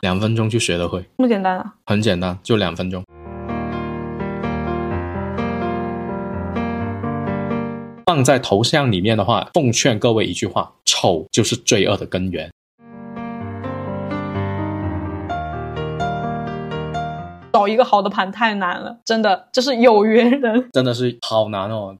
两分钟就学得会，这么简单啊？很简单，就两分钟。放在头像里面的话，奉劝各位一句话：丑就是罪恶的根源。找一个好的盘太难了，真的，这是有缘人。真的是好难哦。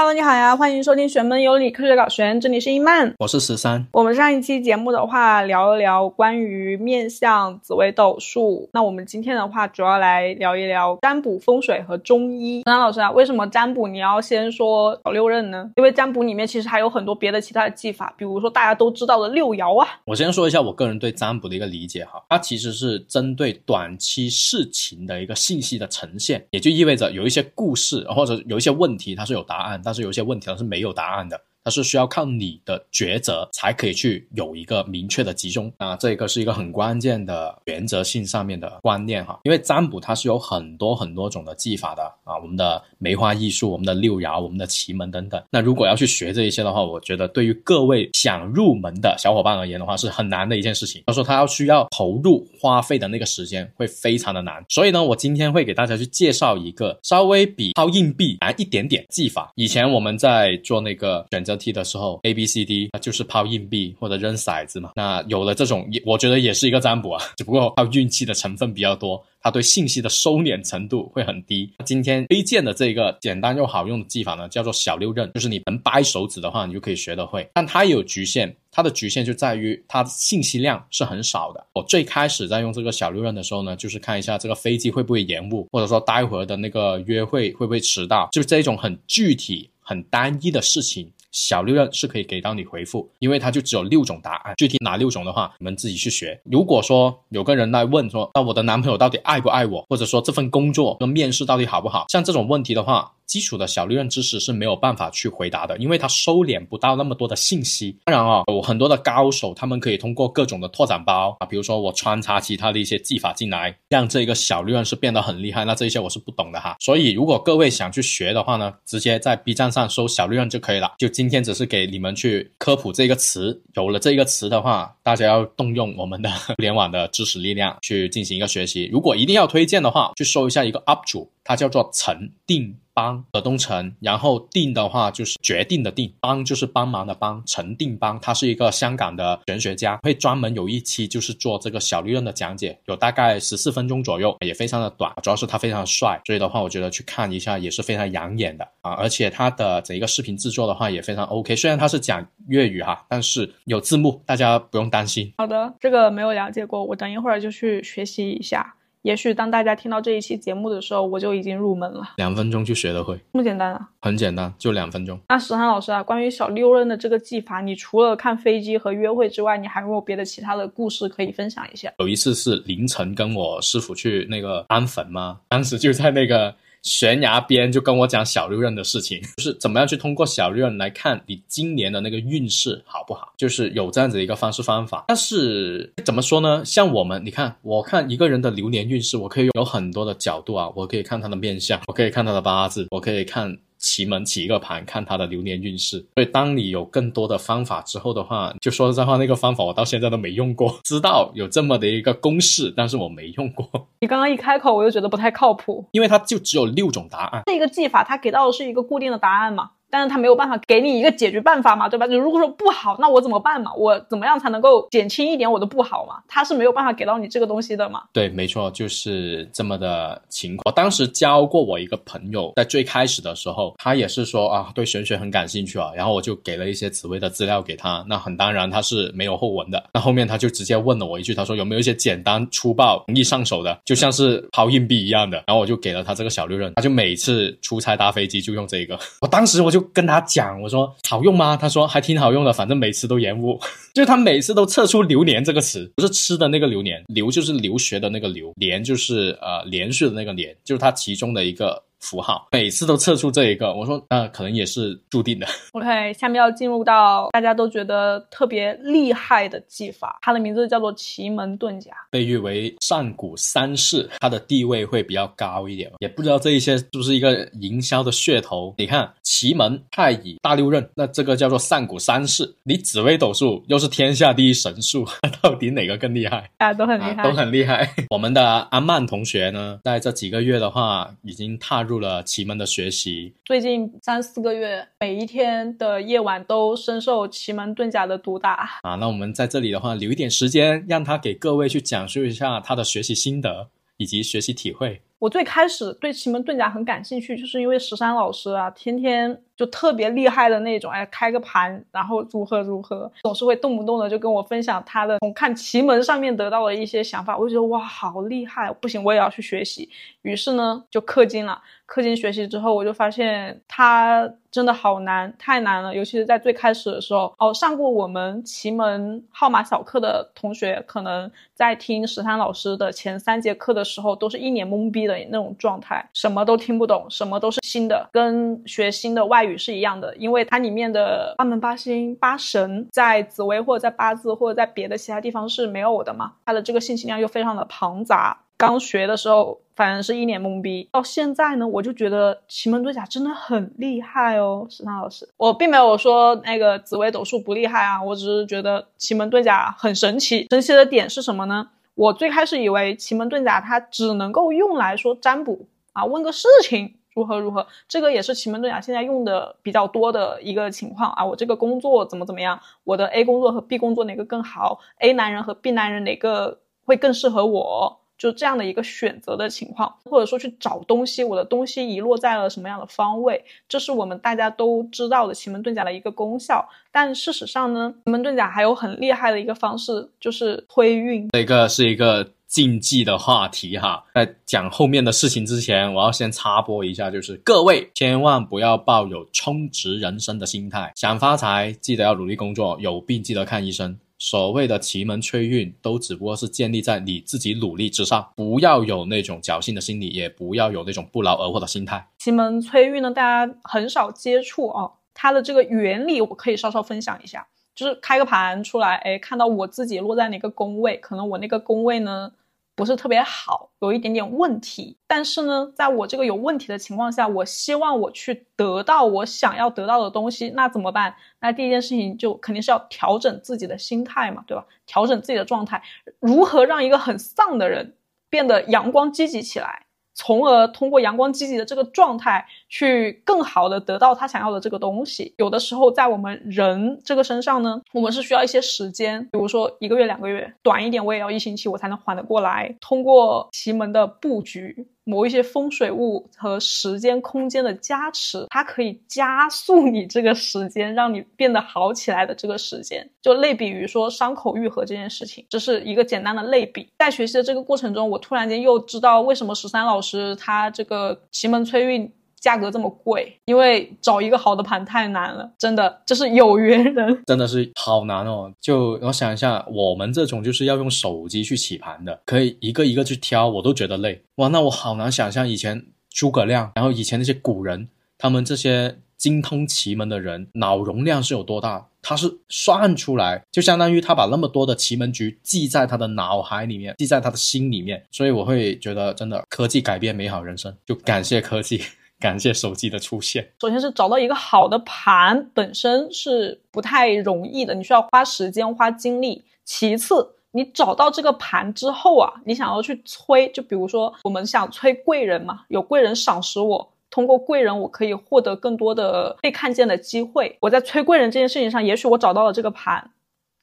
Hello，你好呀，欢迎收听玄门有理科学搞玄，这里是一曼，我是十三。我们上一期节目的话，聊一聊关于面相、紫微斗数。那我们今天的话，主要来聊一聊占卜、风水和中医。张老师啊，为什么占卜你要先说小六壬呢？因为占卜里面其实还有很多别的其他的技法，比如说大家都知道的六爻啊。我先说一下我个人对占卜的一个理解哈，它其实是针对短期事情的一个信息的呈现，也就意味着有一些故事或者有一些问题它是有答案，但但是有一些问题它是没有答案的。它是需要靠你的抉择才可以去有一个明确的集中啊，这个是一个很关键的原则性上面的观念哈。因为占卜它是有很多很多种的技法的啊，我们的梅花易数、我们的六爻、我们的奇门等等。那如果要去学这一些的话，我觉得对于各位想入门的小伙伴而言的话，是很难的一件事情。他说他要需要投入花费的那个时间会非常的难。所以呢，我今天会给大家去介绍一个稍微比抛硬币难一点点技法。以前我们在做那个选择。题的时候，A B C D，那就是抛硬币或者扔骰子嘛。那有了这种，也我觉得也是一个占卜啊，只不过靠运气的成分比较多，它对信息的收敛程度会很低。今天推荐的这个简单又好用的技法呢，叫做小六壬，就是你能掰手指的话，你就可以学得会。但它也有局限，它的局限就在于它信息量是很少的。我最开始在用这个小六壬的时候呢，就是看一下这个飞机会不会延误，或者说待会儿的那个约会会不会迟到，就这种很具体、很单一的事情。小六壬是可以给到你回复，因为它就只有六种答案，具体哪六种的话，你们自己去学。如果说有个人来问说，那我的男朋友到底爱不爱我，或者说这份工作跟面试到底好不好，像这种问题的话。基础的小利润知识是没有办法去回答的，因为它收敛不到那么多的信息。当然啊，有很多的高手，他们可以通过各种的拓展包啊，比如说我穿插其他的一些技法进来，让这个小利润是变得很厉害。那这些我是不懂的哈。所以如果各位想去学的话呢，直接在 B 站上搜小利润就可以了。就今天只是给你们去科普这个词，有了这个词的话，大家要动用我们的 互联网的知识力量去进行一个学习。如果一定要推荐的话，去搜一下一个 UP 主，他叫做陈定。帮的东城，然后定的话就是决定的定，帮就是帮忙的帮，陈定帮，他是一个香港的玄学家，会专门有一期就是做这个小利润的讲解，有大概十四分钟左右，也非常的短，主要是他非常帅，所以的话我觉得去看一下也是非常养眼的啊，而且他的整一个视频制作的话也非常 OK，虽然他是讲粤语哈，但是有字幕，大家不用担心。好的，这个没有了解过，我等一会儿就去学习一下。也许当大家听到这一期节目的时候，我就已经入门了。两分钟就学得会，这么简单啊？很简单，就两分钟。那石涵老师啊，关于小六人的这个技法，你除了看飞机和约会之外，你还有没有别的其他的故事可以分享一下？有一次是凌晨跟我师傅去那个安坟嘛，当时就在那个。悬崖边就跟我讲小六壬的事情，就是怎么样去通过小六壬来看你今年的那个运势好不好，就是有这样子一个方式方法。但是怎么说呢？像我们，你看，我看一个人的流年运势，我可以有很多的角度啊，我可以看他的面相，我可以看他的八字，我可以看。奇门起一个盘，看他的流年运势。所以，当你有更多的方法之后的话，就说实在话，那个方法我到现在都没用过。知道有这么的一个公式，但是我没用过。你刚刚一开口，我就觉得不太靠谱，因为它就只有六种答案。这个技法，它给到的是一个固定的答案嘛？但是他没有办法给你一个解决办法嘛，对吧？就如果说不好，那我怎么办嘛？我怎么样才能够减轻一点我的不好嘛？他是没有办法给到你这个东西的嘛？对，没错，就是这么的情况。我当时教过我一个朋友，在最开始的时候，他也是说啊，对玄学很感兴趣啊，然后我就给了一些紫薇的资料给他。那很当然他是没有后文的。那后面他就直接问了我一句，他说有没有一些简单粗暴、容易上手的，就像是抛硬币一样的？然后我就给了他这个小六壬，他就每次出差搭飞机就用这个。我当时我就跟他讲。我说好用吗？他说还挺好用的，反正每次都延误，就是他每次都测出“流年”这个词，不是吃的那个流年，流就是留学的那个流，年就是呃连续的那个年，就是他其中的一个符号，每次都测出这一个，我说那可能也是注定的。OK，下面要进入到大家都觉得特别厉害的技法，它的名字叫做奇门遁甲，被誉为上古三式，它的地位会比较高一点。也不知道这一些是不是一个营销的噱头。你看奇门、太乙、大六壬，那这个叫做上古三式，你紫微斗数又是天下第一神术，到底哪个更厉害？大家都很厉害，都很厉害。我们的阿曼同学呢，在这几个月的话，已经踏入了奇门的学习。最近三四个月，每一天的夜晚都深受奇门遁甲的毒打啊。那我们在这里的话，留一点时间，让他给各位去讲述一下他的学习心得以及学习体会。我最开始对奇门遁甲很感兴趣，就是因为十三老师啊，天天。就特别厉害的那种，哎，开个盘，然后如何如何，总是会动不动的就跟我分享他的从看奇门上面得到的一些想法，我就觉得哇，好厉害，不行，我也要去学习。于是呢，就氪金了。氪金学习之后，我就发现他真的好难，太难了。尤其是在最开始的时候，哦，上过我们奇门号码小课的同学，可能在听十三老师的前三节课的时候，都是一脸懵逼的那种状态，什么都听不懂，什么都是新的，跟学新的外语。是一样的，因为它里面的八门八星八神在紫微或者在八字或者在别的其他地方是没有的嘛，它的这个信息量又非常的庞杂。刚学的时候反正是一脸懵逼，到现在呢，我就觉得奇门遁甲真的很厉害哦，石涛老师，我并没有说那个紫微斗数不厉害啊，我只是觉得奇门遁甲很神奇。神奇的点是什么呢？我最开始以为奇门遁甲它只能够用来说占卜啊，问个事情。如何如何？这个也是奇门遁甲现在用的比较多的一个情况啊！我这个工作怎么怎么样？我的 A 工作和 B 工作哪个更好？A 男人和 B 男人哪个会更适合我？就这样的一个选择的情况，或者说去找东西，我的东西遗落在了什么样的方位？这是我们大家都知道的奇门遁甲的一个功效。但事实上呢，奇门遁甲还有很厉害的一个方式，就是推运。这个是一个。禁忌的话题哈，在讲后面的事情之前，我要先插播一下，就是各位千万不要抱有充值人生的心态，想发财记得要努力工作，有病记得看医生。所谓的奇门催运，都只不过是建立在你自己努力之上，不要有那种侥幸的心理，也不要有那种不劳而获的心态。奇门催运呢，大家很少接触啊，它的这个原理我可以稍稍分享一下，就是开个盘出来，哎，看到我自己落在哪个宫位，可能我那个宫位呢。不是特别好，有一点点问题。但是呢，在我这个有问题的情况下，我希望我去得到我想要得到的东西，那怎么办？那第一件事情就肯定是要调整自己的心态嘛，对吧？调整自己的状态，如何让一个很丧的人变得阳光积极起来？从而通过阳光积极的这个状态，去更好的得到他想要的这个东西。有的时候在我们人这个身上呢，我们是需要一些时间，比如说一个月、两个月，短一点我也要一星期，我才能缓得过来。通过奇门的布局。某一些风水物和时间空间的加持，它可以加速你这个时间，让你变得好起来的这个时间，就类比于说伤口愈合这件事情，这是一个简单的类比。在学习的这个过程中，我突然间又知道为什么十三老师他这个奇门催运。价格这么贵，因为找一个好的盘太难了，真的，这是有缘人，真的是好难哦。就我想一下，我们这种就是要用手机去起盘的，可以一个一个去挑，我都觉得累。哇，那我好难想象以前诸葛亮，然后以前那些古人，他们这些精通奇门的人，脑容量是有多大？他是算出来，就相当于他把那么多的奇门局记在他的脑海里面，记在他的心里面。所以我会觉得，真的科技改变美好人生，就感谢科技。感谢手机的出现。首先是找到一个好的盘，本身是不太容易的，你需要花时间、花精力。其次，你找到这个盘之后啊，你想要去催，就比如说我们想催贵人嘛，有贵人赏识我，通过贵人我可以获得更多的被看见的机会。我在催贵人这件事情上，也许我找到了这个盘，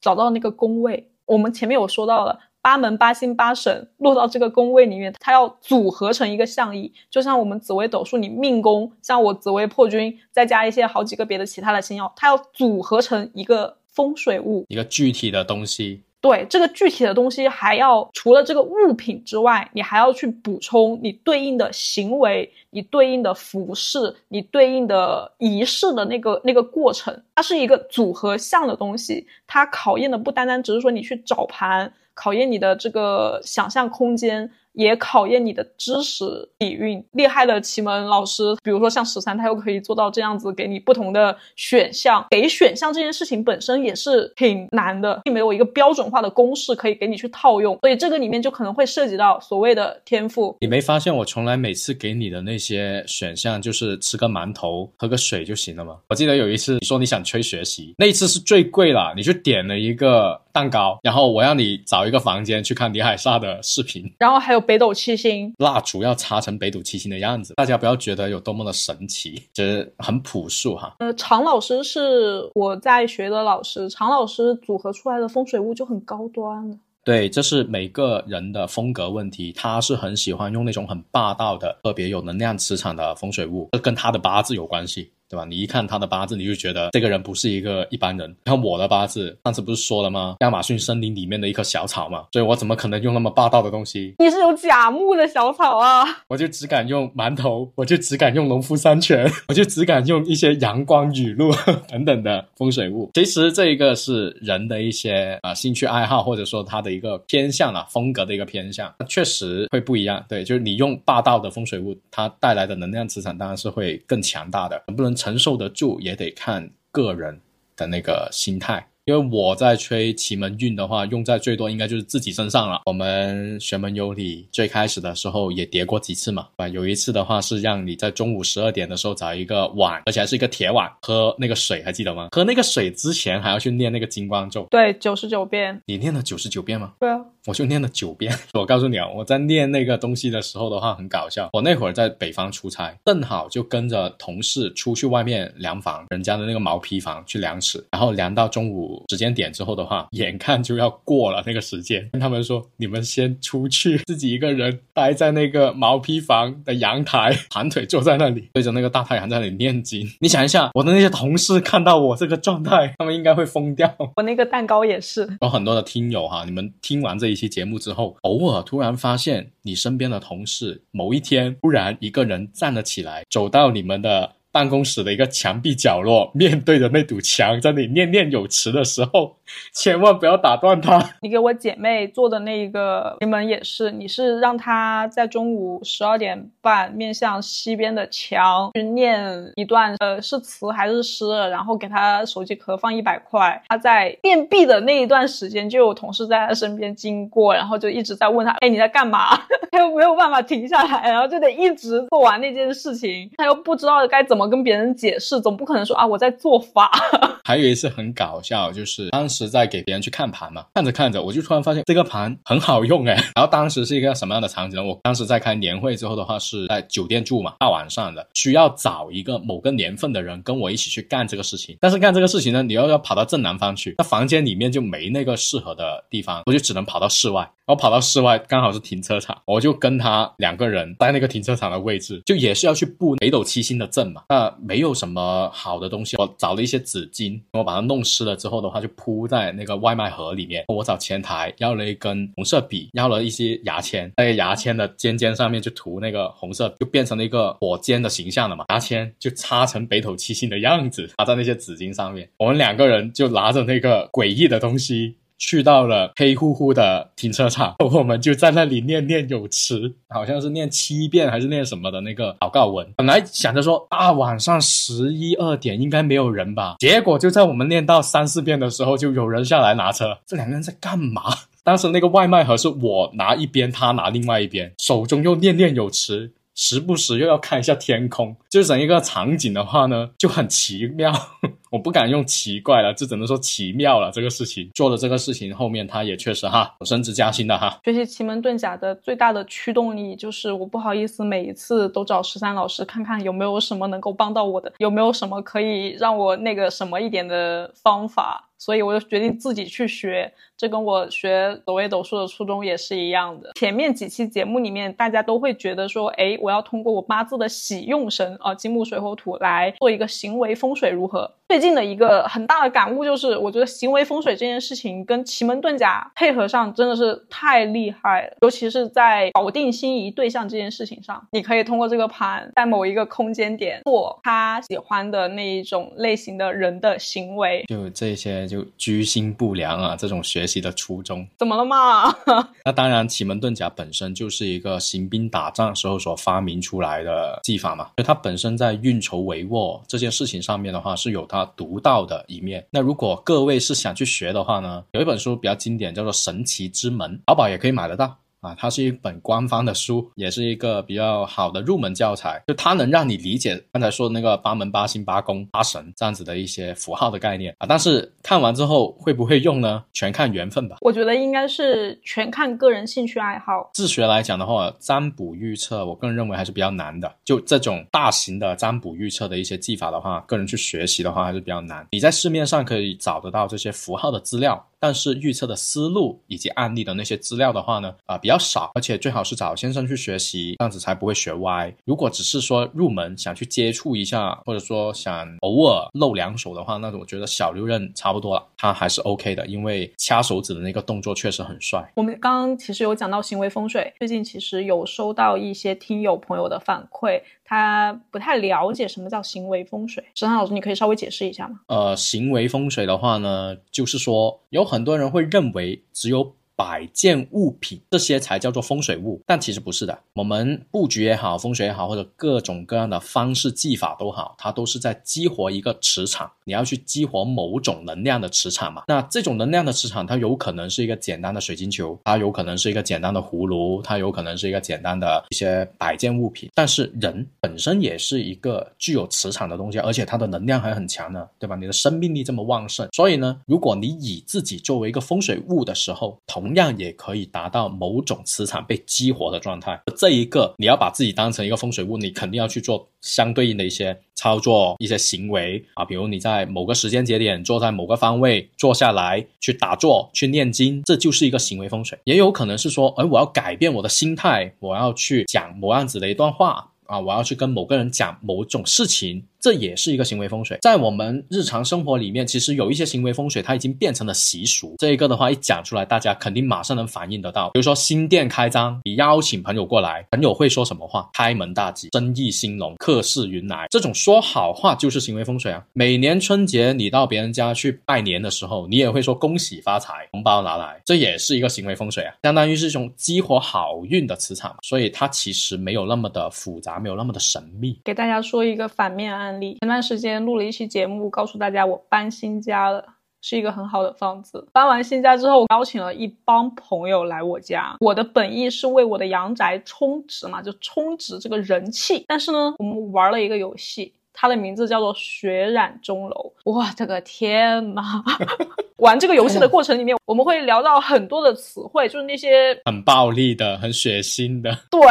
找到那个宫位。我们前面有说到了。八门八星八神落到这个宫位里面，它要组合成一个象意，就像我们紫微斗数，你命宫，像我紫微破军，再加一些好几个别的其他的星耀，它要组合成一个风水物，一个具体的东西。对这个具体的东西，还要除了这个物品之外，你还要去补充你对应的行为、你对应的服饰、你对应的仪式的那个那个过程。它是一个组合项的东西，它考验的不单单只是说你去找盘。考验你的这个想象空间。也考验你的知识底蕴。厉害的奇门老师，比如说像十三，他又可以做到这样子，给你不同的选项。给选项这件事情本身也是挺难的，并没有一个标准化的公式可以给你去套用，所以这个里面就可能会涉及到所谓的天赋。你没发现我从来每次给你的那些选项就是吃个馒头、喝个水就行了吗？我记得有一次你说你想催学习，那一次是最贵了，你就点了一个蛋糕，然后我让你找一个房间去看李海沙的视频，然后还有。北斗七星蜡烛要插成北斗七星的样子，大家不要觉得有多么的神奇，就是很朴素哈。呃，常老师是我在学的老师，常老师组合出来的风水物就很高端对，这是每个人的风格问题，他是很喜欢用那种很霸道的、特别有能量磁场的风水物，这跟他的八字有关系。对吧？你一看他的八字，你就觉得这个人不是一个一般人。看我的八字，上次不是说了吗？亚马逊森林里面的一棵小草嘛，所以我怎么可能用那么霸道的东西？你是有甲木的小草啊！我就只敢用馒头，我就只敢用农夫山泉，我就只敢用一些阳光雨露 等等的风水物。其实这一个是人的一些啊兴趣爱好，或者说他的一个偏向啊风格的一个偏向，确实会不一样。对，就是你用霸道的风水物，它带来的能量磁场当然是会更强大的，能不能？承受得住也得看个人的那个心态。因为我在吹奇门运的话，用在最多应该就是自己身上了。我们玄门有理最开始的时候也叠过几次嘛，啊，有一次的话是让你在中午十二点的时候找一个碗，而且还是一个铁碗，喝那个水，还记得吗？喝那个水之前还要去念那个金光咒，对，九十九遍。你念了九十九遍吗？对啊，我就念了九遍。我告诉你啊，我在念那个东西的时候的话很搞笑。我那会儿在北方出差，正好就跟着同事出去外面量房，人家的那个毛坯房去量尺，然后量到中午时间点之后。的话，眼看就要过了那个时间，跟他们说：“你们先出去，自己一个人待在那个毛坯房的阳台，盘腿坐在那里，对着那个大太阳在那里念经。”你想一下，我的那些同事看到我这个状态，他们应该会疯掉。我那个蛋糕也是。有很多的听友哈，你们听完这一期节目之后，偶尔突然发现你身边的同事某一天突然一个人站了起来，走到你们的。办公室的一个墙壁角落，面对着那堵墙，在那里念念有词的时候，千万不要打断他。你给我姐妹做的那一个你们也是，你是让她在中午十二点半面向西边的墙去念一段，呃，是词还是诗？然后给她手机壳放一百块。她在面壁的那一段时间，就有同事在她身边经过，然后就一直在问她：“哎，你在干嘛？”她又没有办法停下来，然后就得一直做完那件事情。她又不知道该怎么。跟别人解释，总不可能说啊我在做法。还有一次很搞笑，就是当时在给别人去看盘嘛，看着看着，我就突然发现这个盘很好用哎。然后当时是一个什么样的场景呢？我当时在开年会之后的话，是在酒店住嘛，大晚上的，需要找一个某个年份的人跟我一起去干这个事情。但是干这个事情呢，你又要跑到正南方去，那房间里面就没那个适合的地方，我就只能跑到室外。然后跑到室外，刚好是停车场，我就跟他两个人在那个停车场的位置，就也是要去布北斗七星的阵嘛。那没有什么好的东西，我找了一些纸巾，我把它弄湿了之后的话，就铺在那个外卖盒里面。我找前台要了一根红色笔，要了一些牙签，那个牙签的尖尖上面就涂那个红色，就变成了一个火尖的形象了嘛。牙签就插成北斗七星的样子，插在那些纸巾上面。我们两个人就拿着那个诡异的东西。去到了黑乎乎的停车场，我们就在那里念念有词，好像是念七遍还是念什么的那个祷告文。本来想着说啊，晚上十一二点应该没有人吧，结果就在我们念到三四遍的时候，就有人下来拿车。这两个人在干嘛？当时那个外卖盒是我拿一边，他拿另外一边，手中又念念有词。时不时又要看一下天空，就整一个场景的话呢，就很奇妙。我不敢用奇怪了，就只能说奇妙了。这个事情做了这个事情后面，他也确实哈升职加薪的哈。学习奇门遁甲的最大的驱动力就是我不好意思每一次都找十三老师看看有没有什么能够帮到我的，有没有什么可以让我那个什么一点的方法。所以我就决定自己去学，这跟我学紫微斗数的初衷也是一样的。前面几期节目里面，大家都会觉得说，哎，我要通过我八字的喜用神啊，金木水火土来做一个行为风水如何？最近的一个很大的感悟就是，我觉得行为风水这件事情跟奇门遁甲配合上真的是太厉害了，尤其是在搞定心仪对象这件事情上，你可以通过这个盘在某一个空间点做他喜欢的那一种类型的人的行为，就这些就居心不良啊，这种学习的初衷怎么了嘛？那当然，奇门遁甲本身就是一个行兵打仗时候所发明出来的技法嘛，所以它本身在运筹帷幄这件事情上面的话是有它独到的一面。那如果各位是想去学的话呢，有一本书比较经典，叫做《神奇之门》，淘宝也可以买得到。啊，它是一本官方的书，也是一个比较好的入门教材。就它能让你理解刚才说的那个八门八星八宫八神这样子的一些符号的概念啊。但是看完之后会不会用呢？全看缘分吧。我觉得应该是全看个人兴趣爱好。自学来讲的话，占卜预测，我个人认为还是比较难的。就这种大型的占卜预测的一些技法的话，个人去学习的话还是比较难。你在市面上可以找得到这些符号的资料。但是预测的思路以及案例的那些资料的话呢，啊比较少，而且最好是找先生去学习，这样子才不会学歪。如果只是说入门想去接触一下，或者说想偶尔露两手的话，那我觉得小六壬差不多了，他还是 OK 的，因为掐手指的那个动作确实很帅。我们刚刚其实有讲到行为风水，最近其实有收到一些听友朋友的反馈。他不太了解什么叫行为风水，石涛老师，你可以稍微解释一下吗？呃，行为风水的话呢，就是说有很多人会认为只有。摆件物品这些才叫做风水物，但其实不是的。我们布局也好，风水也好，或者各种各样的方式技法都好，它都是在激活一个磁场。你要去激活某种能量的磁场嘛？那这种能量的磁场，它有可能是一个简单的水晶球，它有可能是一个简单的葫芦，它有可能是一个简单的一些摆件物品。但是人本身也是一个具有磁场的东西，而且它的能量还很强呢，对吧？你的生命力这么旺盛，所以呢，如果你以自己作为一个风水物的时候，同同样也可以达到某种磁场被激活的状态。这一个你要把自己当成一个风水物，你肯定要去做相对应的一些操作、一些行为啊。比如你在某个时间节点坐在某个方位坐下来去打坐、去念经，这就是一个行为风水。也有可能是说，哎，我要改变我的心态，我要去讲某样子的一段话啊，我要去跟某个人讲某种事情。这也是一个行为风水，在我们日常生活里面，其实有一些行为风水，它已经变成了习俗。这一个的话，一讲出来，大家肯定马上能反应得到。比如说新店开张，你邀请朋友过来，朋友会说什么话？开门大吉，生意兴隆，客似云来。这种说好话就是行为风水啊。每年春节你到别人家去拜年的时候，你也会说恭喜发财，红包拿来，这也是一个行为风水啊，相当于是一种激活好运的磁场。所以它其实没有那么的复杂，没有那么的神秘。给大家说一个反面案。案例前段时间录了一期节目，告诉大家我搬新家了，是一个很好的房子。搬完新家之后，我邀请了一帮朋友来我家。我的本意是为我的阳宅充值嘛，就充值这个人气。但是呢，我们玩了一个游戏，它的名字叫做血染钟楼。我，这个天呐！玩这个游戏的过程里面，我们会聊到很多的词汇，就是那些很暴力的、很血腥的。对。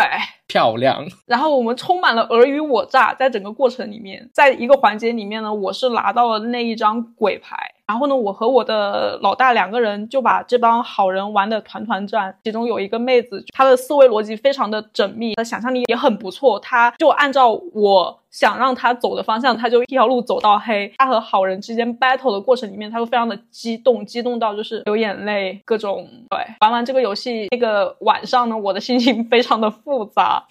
漂亮，然后我们充满了尔虞我诈，在整个过程里面，在一个环节里面呢，我是拿到了那一张鬼牌，然后呢，我和我的老大两个人就把这帮好人玩的团团转，其中有一个妹子，她的思维逻辑非常的缜密，她想象力也很不错，她就按照我想让他走的方向，他就一条路走到黑。他和好人之间 battle 的过程里面，他会非常的激动，激动到就是流眼泪，各种对。玩完这个游戏那个晚上呢，我的心情非常的复杂。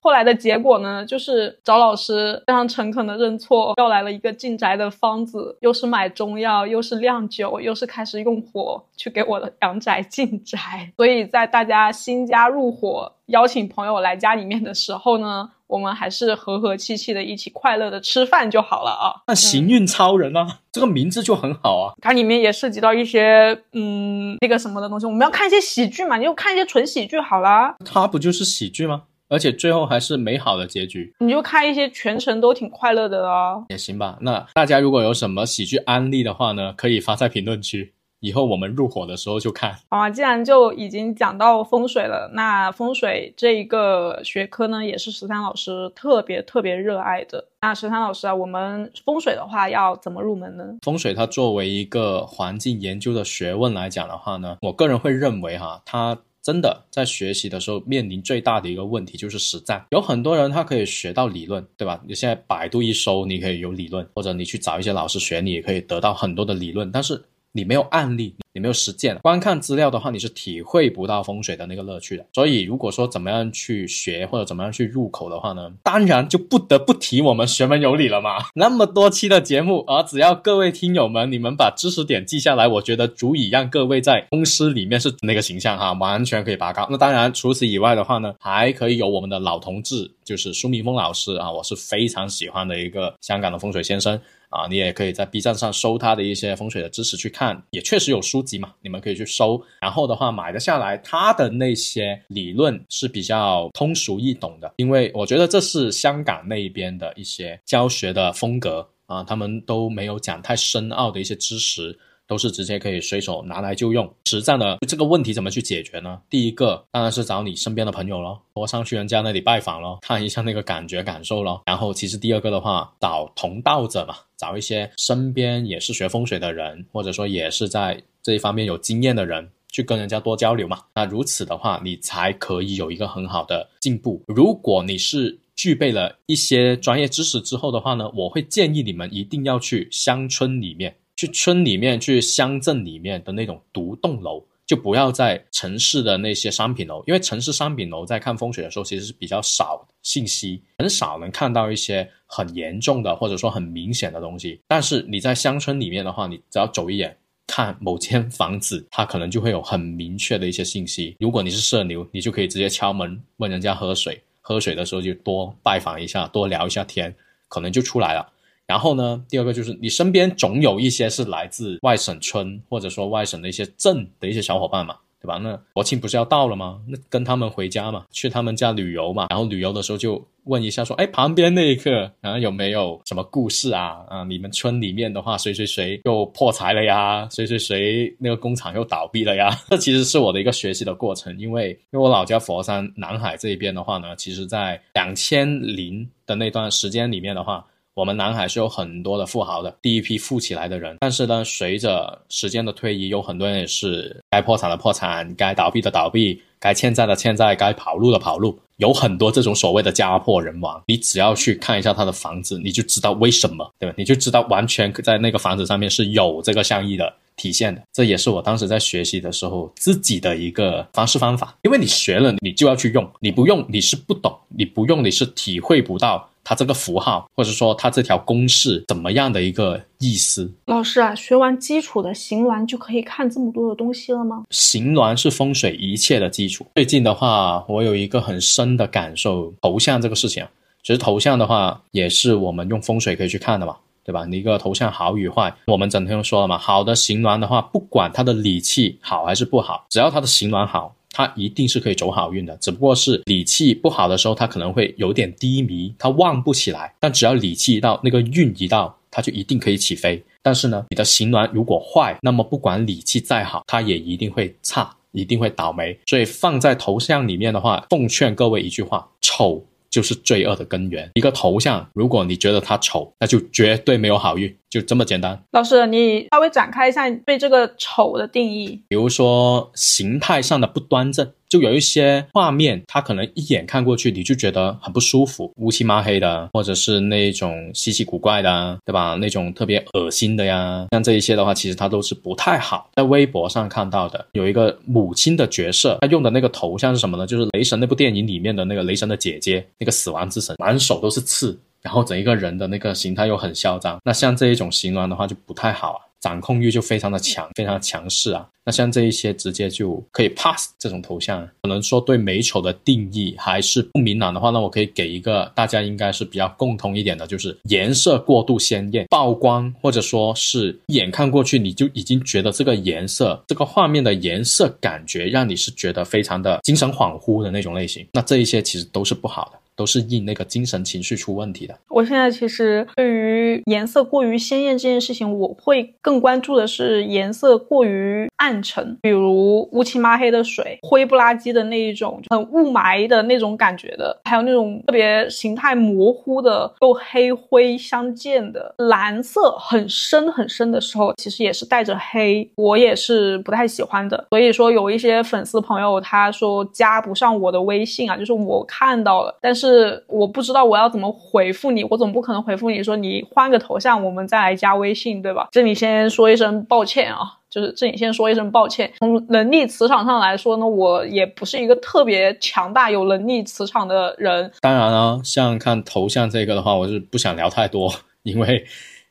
后来的结果呢，就是找老师非常诚恳的认错，要来了一个进宅的方子，又是买中药，又是酿酒，又是开始用火去给我的阳宅进宅。所以在大家新家入伙，邀请朋友来家里面的时候呢，我们还是和和气气的一起快乐的吃饭就好了啊。那行运超人啊，这个名字就很好啊。它里面也涉及到一些嗯那个什么的东西，我们要看一些喜剧嘛，你就看一些纯喜剧好了。它不就是喜剧吗？而且最后还是美好的结局，你就看一些全程都挺快乐的啊，也行吧。那大家如果有什么喜剧案例的话呢，可以发在评论区，以后我们入伙的时候就看。好啊，既然就已经讲到风水了，那风水这一个学科呢，也是十三老师特别特别热爱的。那十三老师啊，我们风水的话要怎么入门呢？风水它作为一个环境研究的学问来讲的话呢，我个人会认为哈，它。真的在学习的时候面临最大的一个问题就是实战。有很多人他可以学到理论，对吧？你现在百度一搜，你可以有理论，或者你去找一些老师学，你也可以得到很多的理论，但是。你没有案例，你没有实践，观看资料的话，你是体会不到风水的那个乐趣的。所以，如果说怎么样去学或者怎么样去入口的话呢，当然就不得不提我们学门有理了嘛。那么多期的节目啊，只要各位听友们你们把知识点记下来，我觉得足以让各位在公司里面是那个形象哈，完全可以拔高。那当然，除此以外的话呢，还可以有我们的老同志，就是苏明峰老师啊，我是非常喜欢的一个香港的风水先生。啊，你也可以在 B 站上搜他的一些风水的知识去看，也确实有书籍嘛，你们可以去搜。然后的话，买的下来，他的那些理论是比较通俗易懂的，因为我觉得这是香港那边的一些教学的风格啊，他们都没有讲太深奥的一些知识。都是直接可以随手拿来就用。实战的这个问题怎么去解决呢？第一个当然是找你身边的朋友咯，多上去人家那里拜访咯，看一下那个感觉感受咯。然后其实第二个的话，找同道者嘛，找一些身边也是学风水的人，或者说也是在这一方面有经验的人，去跟人家多交流嘛。那如此的话，你才可以有一个很好的进步。如果你是具备了一些专业知识之后的话呢，我会建议你们一定要去乡村里面。去村里面、去乡镇里面的那种独栋楼，就不要在城市的那些商品楼，因为城市商品楼在看风水的时候其实是比较少信息，很少能看到一些很严重的或者说很明显的东西。但是你在乡村里面的话，你只要走一眼看某间房子，它可能就会有很明确的一些信息。如果你是社牛，你就可以直接敲门问人家喝水，喝水的时候就多拜访一下，多聊一下天，可能就出来了。然后呢，第二个就是你身边总有一些是来自外省村或者说外省的一些镇的一些小伙伴嘛，对吧？那国庆不是要到了吗？那跟他们回家嘛，去他们家旅游嘛。然后旅游的时候就问一下说，哎，旁边那一个然后有没有什么故事啊？啊，你们村里面的话，谁谁谁又破财了呀？谁谁谁那个工厂又倒闭了呀？这其实是我的一个学习的过程，因为因为我老家佛山南海这一边的话呢，其实在两千零的那段时间里面的话。我们南海是有很多的富豪的，第一批富起来的人。但是呢，随着时间的推移，有很多人也是该破产的破产，该倒闭的倒闭，该欠债的欠债，该跑路的跑路。有很多这种所谓的家破人亡。你只要去看一下他的房子，你就知道为什么，对吧？你就知道完全在那个房子上面是有这个相意的体现的。这也是我当时在学习的时候自己的一个方式方法。因为你学了，你就要去用，你不用你是不懂，你不用你是体会不到。它这个符号，或者说它这条公式怎么样的一个意思？老师啊，学完基础的形峦就可以看这么多的东西了吗？形峦是风水一切的基础。最近的话，我有一个很深的感受，头像这个事情啊，其实头像的话也是我们用风水可以去看的嘛，对吧？你一个头像好与坏，我们整天都说了嘛，好的形峦的话，不管它的理气好还是不好，只要它的形峦好。它一定是可以走好运的，只不过是理气不好的时候，它可能会有点低迷，它旺不起来。但只要理气一到，那个运一到，它就一定可以起飞。但是呢，你的行鸾如果坏，那么不管理气再好，它也一定会差，一定会倒霉。所以放在头像里面的话，奉劝各位一句话：丑。就是罪恶的根源。一个头像，如果你觉得它丑，那就绝对没有好运，就这么简单。老师，你稍微展开一下对这个丑的定义。比如说形态上的不端正。就有一些画面，他可能一眼看过去，你就觉得很不舒服，乌漆抹黑的，或者是那种稀奇古怪的，对吧？那种特别恶心的呀，像这一些的话，其实它都是不太好。在微博上看到的，有一个母亲的角色，她用的那个头像是什么呢？就是雷神那部电影里面的那个雷神的姐姐，那个死亡之神，满手都是刺，然后整一个人的那个形态又很嚣张。那像这一种形容的话，就不太好啊。掌控欲就非常的强，非常的强势啊。那像这一些直接就可以 pass 这种头像，可能说对美丑的定义还是不明朗的话，那我可以给一个大家应该是比较共通一点的，就是颜色过度鲜艳、曝光，或者说是一眼看过去你就已经觉得这个颜色、这个画面的颜色感觉让你是觉得非常的精神恍惚的那种类型。那这一些其实都是不好的。都是因那个精神情绪出问题的。我现在其实对于颜色过于鲜艳这件事情，我会更关注的是颜色过于暗沉，比如乌漆抹黑的水、灰不拉几的那一种很雾霾的那种感觉的，还有那种特别形态模糊的又黑灰相间的蓝色很深很深的时候，其实也是带着黑，我也是不太喜欢的。所以说有一些粉丝朋友他说加不上我的微信啊，就是我看到了，但是是我不知道我要怎么回复你，我总不可能回复你说你换个头像，我们再来加微信，对吧？这里先说一声抱歉啊，就是这里先说一声抱歉。从能力磁场上来说呢，我也不是一个特别强大有能力磁场的人。当然了，像看头像这个的话，我是不想聊太多，因为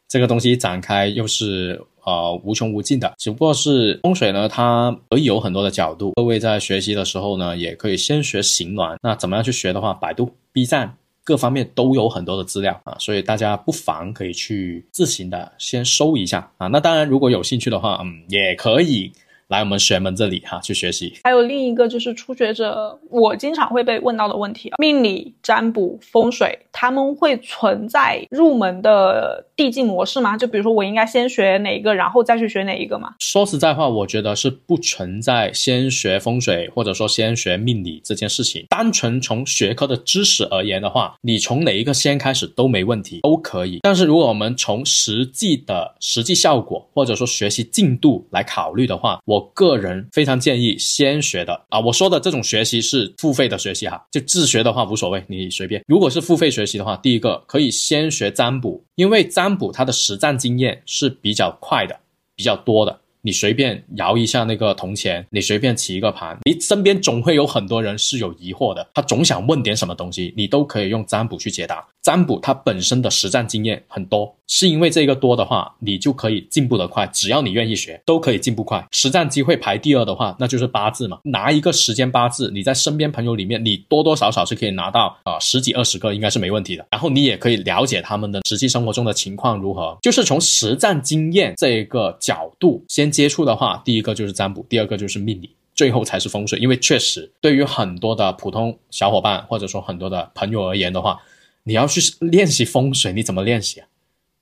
这个东西展开又是。呃，无穷无尽的，只不过是风水呢，它可以有很多的角度。各位在学习的时候呢，也可以先学形峦。那怎么样去学的话，百度、B 站各方面都有很多的资料啊，所以大家不妨可以去自行的先搜一下啊。那当然，如果有兴趣的话，嗯，也可以。来我们玄门这里哈去学习，还有另一个就是初学者，我经常会被问到的问题命理、占卜、风水，他们会存在入门的递进模式吗？就比如说我应该先学哪一个，然后再去学哪一个吗？说实在话，我觉得是不存在先学风水或者说先学命理这件事情。单纯从学科的知识而言的话，你从哪一个先开始都没问题，都可以。但是如果我们从实际的实际效果或者说学习进度来考虑的话，我。我个人非常建议先学的啊，我说的这种学习是付费的学习哈，就自学的话无所谓，你随便。如果是付费学习的话，第一个可以先学占卜，因为占卜它的实战经验是比较快的，比较多的。你随便摇一下那个铜钱，你随便起一个盘，你身边总会有很多人是有疑惑的，他总想问点什么东西，你都可以用占卜去解答。占卜它本身的实战经验很多，是因为这个多的话，你就可以进步的快。只要你愿意学，都可以进步快。实战机会排第二的话，那就是八字嘛。拿一个时间八字，你在身边朋友里面，你多多少少是可以拿到啊十几二十个，应该是没问题的。然后你也可以了解他们的实际生活中的情况如何，就是从实战经验这个角度先接触的话，第一个就是占卜，第二个就是命理，最后才是风水。因为确实对于很多的普通小伙伴或者说很多的朋友而言的话。你要去练习风水，你怎么练习啊？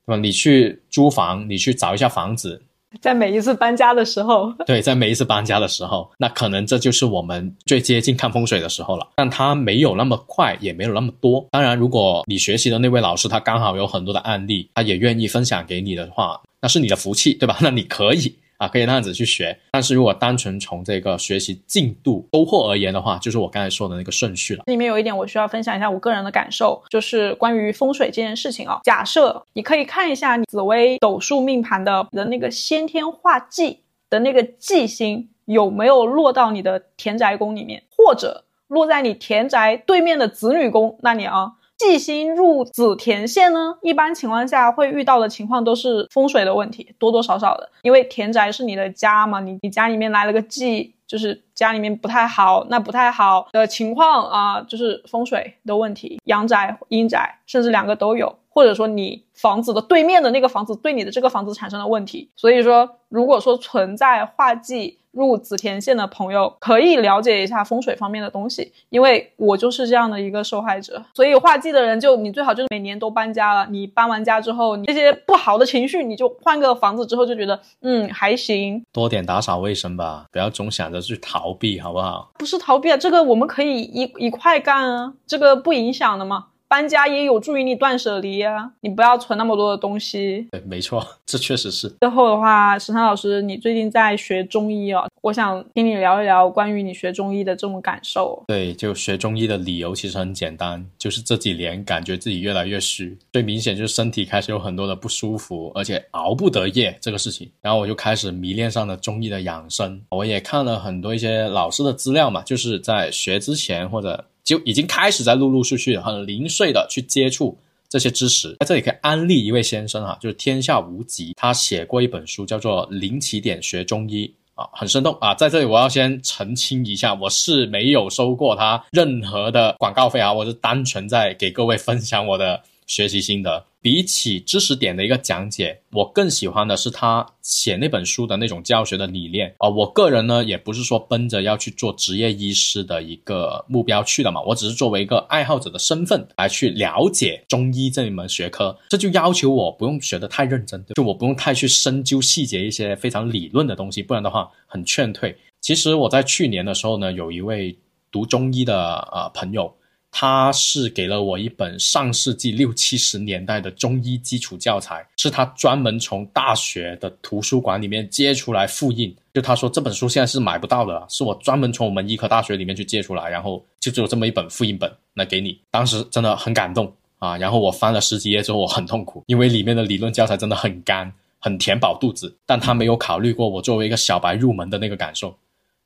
对吧？你去租房，你去找一下房子，在每一次搬家的时候，对，在每一次搬家的时候，那可能这就是我们最接近看风水的时候了。但它没有那么快，也没有那么多。当然，如果你学习的那位老师他刚好有很多的案例，他也愿意分享给你的话，那是你的福气，对吧？那你可以。啊，可以那样子去学，但是如果单纯从这个学习进度收获而言的话，就是我刚才说的那个顺序了。里面有一点我需要分享一下我个人的感受，就是关于风水这件事情啊。假设你可以看一下紫微斗数命盘的的那个先天化忌的那个忌星有没有落到你的田宅宫里面，或者落在你田宅对面的子女宫那里啊。忌星入子田线呢，一般情况下会遇到的情况都是风水的问题，多多少少的。因为田宅是你的家嘛，你你家里面来了个忌，就是家里面不太好，那不太好的情况啊，就是风水的问题，阳宅、阴宅，甚至两个都有，或者说你房子的对面的那个房子对你的这个房子产生了问题。所以说，如果说存在化忌。入紫田县的朋友可以了解一下风水方面的东西，因为我就是这样的一个受害者。所以画技的人，就你最好就是每年都搬家了。你搬完家之后，你这些不好的情绪，你就换个房子之后就觉得，嗯，还行。多点打扫卫生吧，不要总想着去逃避，好不好？不是逃避啊，这个我们可以一一块干啊，这个不影响的嘛。搬家也有助于你断舍离啊，你不要存那么多的东西。对，没错，这确实是。最后的话，石山老师，你最近在学中医啊，我想听你聊一聊关于你学中医的这种感受。对，就学中医的理由其实很简单，就是这几年感觉自己越来越虚，最明显就是身体开始有很多的不舒服，而且熬不得夜这个事情。然后我就开始迷恋上了中医的养生，我也看了很多一些老师的资料嘛，就是在学之前或者。就已经开始在陆陆续续很零碎的去接触这些知识，在这里可以安利一位先生啊，就是天下无极，他写过一本书叫做《零起点学中医》啊，很生动啊。在这里我要先澄清一下，我是没有收过他任何的广告费啊，我是单纯在给各位分享我的学习心得。比起知识点的一个讲解，我更喜欢的是他写那本书的那种教学的理念啊。我个人呢，也不是说奔着要去做职业医师的一个目标去的嘛，我只是作为一个爱好者的身份来去了解中医这一门学科，这就要求我不用学得太认真，就我不用太去深究细节一些非常理论的东西，不然的话很劝退。其实我在去年的时候呢，有一位读中医的呃朋友。他是给了我一本上世纪六七十年代的中医基础教材，是他专门从大学的图书馆里面借出来复印。就他说这本书现在是买不到的，是我专门从我们医科大学里面去借出来，然后就只有这么一本复印本来给你。当时真的很感动啊！然后我翻了十几页之后，我很痛苦，因为里面的理论教材真的很干，很填饱肚子，但他没有考虑过我作为一个小白入门的那个感受，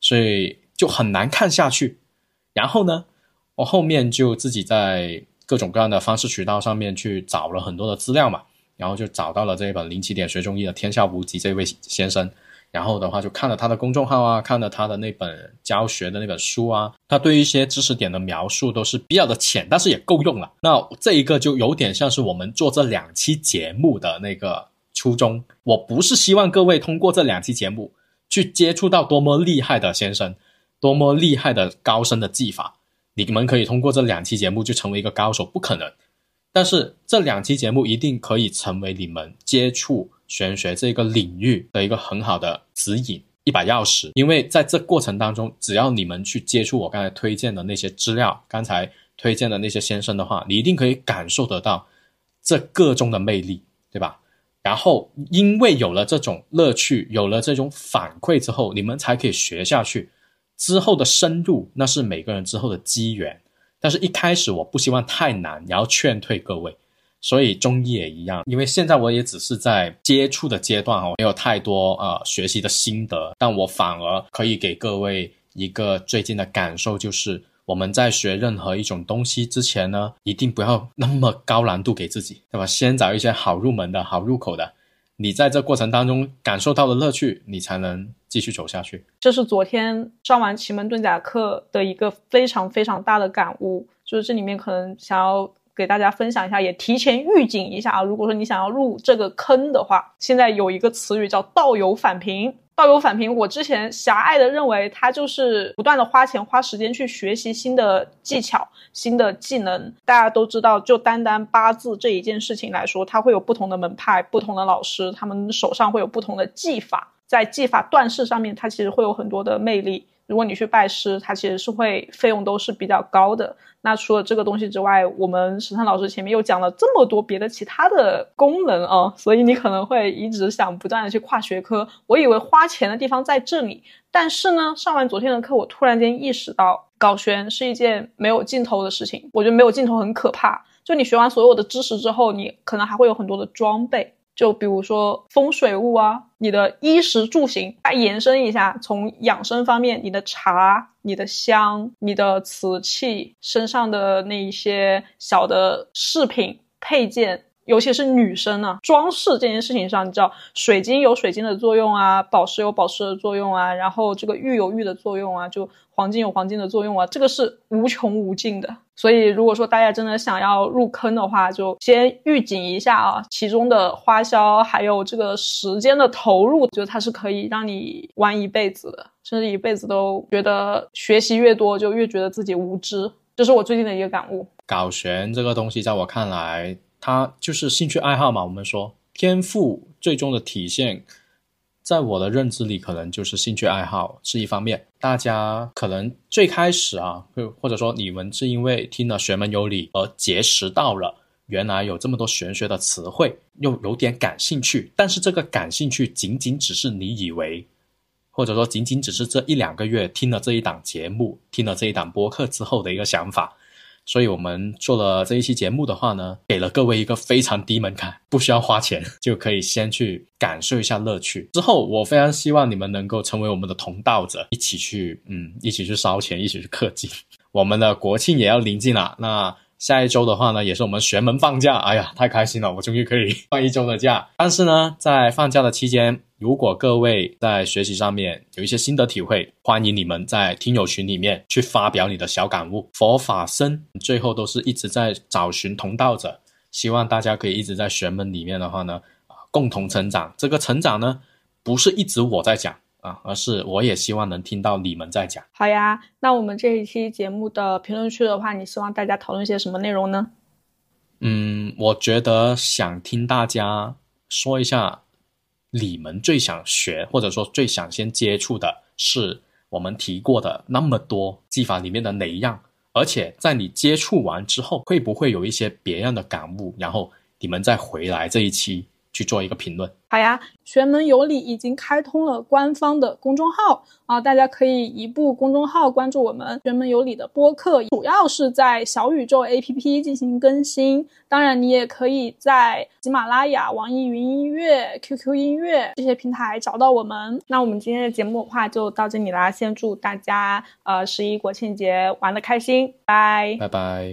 所以就很难看下去。然后呢？我后面就自己在各种各样的方式渠道上面去找了很多的资料嘛，然后就找到了这一本零起点学中医的天下无极这位先生，然后的话就看了他的公众号啊，看了他的那本教学的那本书啊，他对一些知识点的描述都是比较的浅，但是也够用了。那这一个就有点像是我们做这两期节目的那个初衷，我不是希望各位通过这两期节目去接触到多么厉害的先生，多么厉害的高深的技法。你们可以通过这两期节目就成为一个高手，不可能。但是这两期节目一定可以成为你们接触玄学这个领域的一个很好的指引，一把钥匙。因为在这过程当中，只要你们去接触我刚才推荐的那些资料，刚才推荐的那些先生的话，你一定可以感受得到这个中的魅力，对吧？然后因为有了这种乐趣，有了这种反馈之后，你们才可以学下去。之后的深入，那是每个人之后的机缘，但是一开始我不希望太难，然后劝退各位。所以中医也一样，因为现在我也只是在接触的阶段哦，没有太多呃学习的心得，但我反而可以给各位一个最近的感受，就是我们在学任何一种东西之前呢，一定不要那么高难度给自己，对吧？先找一些好入门的好入口的。你在这过程当中感受到的乐趣，你才能继续走下去。这是昨天上完奇门遁甲课的一个非常非常大的感悟，就是这里面可能想要给大家分享一下，也提前预警一下啊。如果说你想要入这个坑的话，现在有一个词语叫“道友返贫”。道友返评，我之前狭隘的认为他就是不断的花钱花时间去学习新的技巧、新的技能。大家都知道，就单单八字这一件事情来说，他会有不同的门派、不同的老师，他们手上会有不同的技法，在技法断式上面，它其实会有很多的魅力。如果你去拜师，它其实是会费用都是比较高的。那除了这个东西之外，我们石川老师前面又讲了这么多别的其他的功能啊，所以你可能会一直想不断的去跨学科。我以为花钱的地方在这里，但是呢，上完昨天的课，我突然间意识到，搞玄是一件没有尽头的事情。我觉得没有尽头很可怕。就你学完所有的知识之后，你可能还会有很多的装备。就比如说风水物啊，你的衣食住行，再延伸一下，从养生方面，你的茶、你的香、你的瓷器，身上的那一些小的饰品配件，尤其是女生呢，装饰这件事情上，你知道，水晶有水晶的作用啊，宝石有宝石的作用啊，然后这个玉有玉的作用啊，就。黄金有黄金的作用啊，这个是无穷无尽的。所以，如果说大家真的想要入坑的话，就先预警一下啊，其中的花销还有这个时间的投入，觉得它是可以让你玩一辈子的，甚至一辈子都觉得学习越多就越觉得自己无知。这是我最近的一个感悟。搞玄这个东西，在我看来，它就是兴趣爱好嘛。我们说天赋最终的体现。在我的认知里，可能就是兴趣爱好是一方面。大家可能最开始啊，或或者说你们是因为听了玄门有理而结识到了原来有这么多玄学的词汇，又有点感兴趣。但是这个感兴趣仅仅只是你以为，或者说仅仅只是这一两个月听了这一档节目、听了这一档播客之后的一个想法。所以我们做了这一期节目的话呢，给了各位一个非常低门槛，不需要花钱 就可以先去感受一下乐趣。之后我非常希望你们能够成为我们的同道者，一起去，嗯，一起去烧钱，一起去氪金。我们的国庆也要临近了，那。下一周的话呢，也是我们玄门放假，哎呀，太开心了，我终于可以放一周的假。但是呢，在放假的期间，如果各位在学习上面有一些心得体会，欢迎你们在听友群里面去发表你的小感悟。佛法僧最后都是一直在找寻同道者，希望大家可以一直在玄门里面的话呢，啊，共同成长。这个成长呢，不是一直我在讲啊，而是我也希望能听到你们在讲。好呀，那我们这一期节目的评论区的话，你希望大家讨论些什么内容呢？嗯，我觉得想听大家说一下，你们最想学或者说最想先接触的是我们提过的那么多技法里面的哪一样？而且在你接触完之后，会不会有一些别样的感悟？然后你们再回来这一期去做一个评论。好呀，玄门有礼已经开通了官方的公众号啊，大家可以移步公众号关注我们玄门有礼的播客，主要是在小宇宙 APP 进行更新。当然，你也可以在喜马拉雅、网易云音乐、QQ 音乐这些平台找到我们。那我们今天的节目的话就到这里啦，先祝大家呃十一国庆节玩的开心，拜拜拜。